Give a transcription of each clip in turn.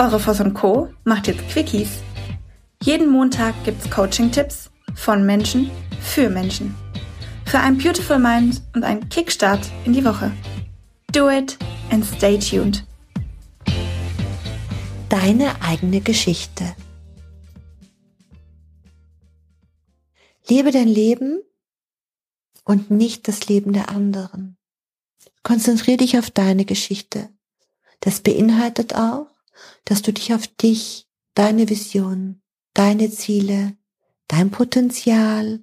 Eure Voss und Co. macht jetzt Quickies. Jeden Montag gibt's Coaching-Tipps von Menschen für Menschen. Für ein Beautiful Mind und einen Kickstart in die Woche. Do it and stay tuned. Deine eigene Geschichte. Lebe dein Leben und nicht das Leben der anderen. Konzentriere dich auf deine Geschichte. Das beinhaltet auch, dass du dich auf dich, deine Vision, deine Ziele, dein Potenzial,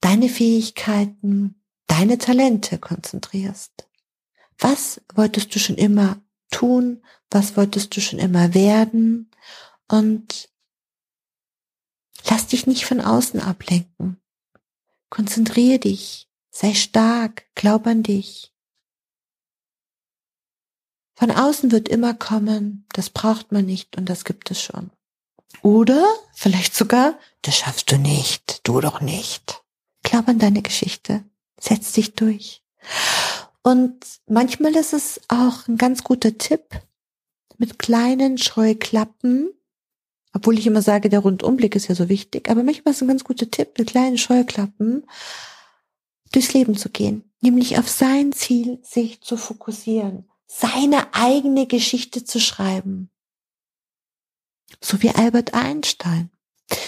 deine Fähigkeiten, deine Talente konzentrierst. Was wolltest du schon immer tun? Was wolltest du schon immer werden? Und lass dich nicht von außen ablenken. Konzentriere dich, sei stark, glaub an dich. Von außen wird immer kommen, das braucht man nicht und das gibt es schon. Oder vielleicht sogar, das schaffst du nicht, du doch nicht. Glaub an deine Geschichte, setz dich durch. Und manchmal ist es auch ein ganz guter Tipp, mit kleinen Scheuklappen, obwohl ich immer sage, der Rundumblick ist ja so wichtig, aber manchmal ist es ein ganz guter Tipp, mit kleinen Scheuklappen durchs Leben zu gehen, nämlich auf sein Ziel sich zu fokussieren seine eigene Geschichte zu schreiben. So wie Albert Einstein.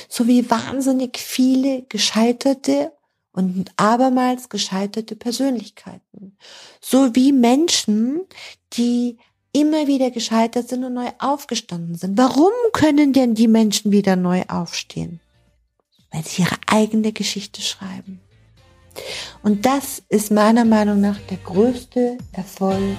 So wie wahnsinnig viele gescheiterte und abermals gescheiterte Persönlichkeiten. So wie Menschen, die immer wieder gescheitert sind und neu aufgestanden sind. Warum können denn die Menschen wieder neu aufstehen? Weil sie ihre eigene Geschichte schreiben. Und das ist meiner Meinung nach der größte Erfolg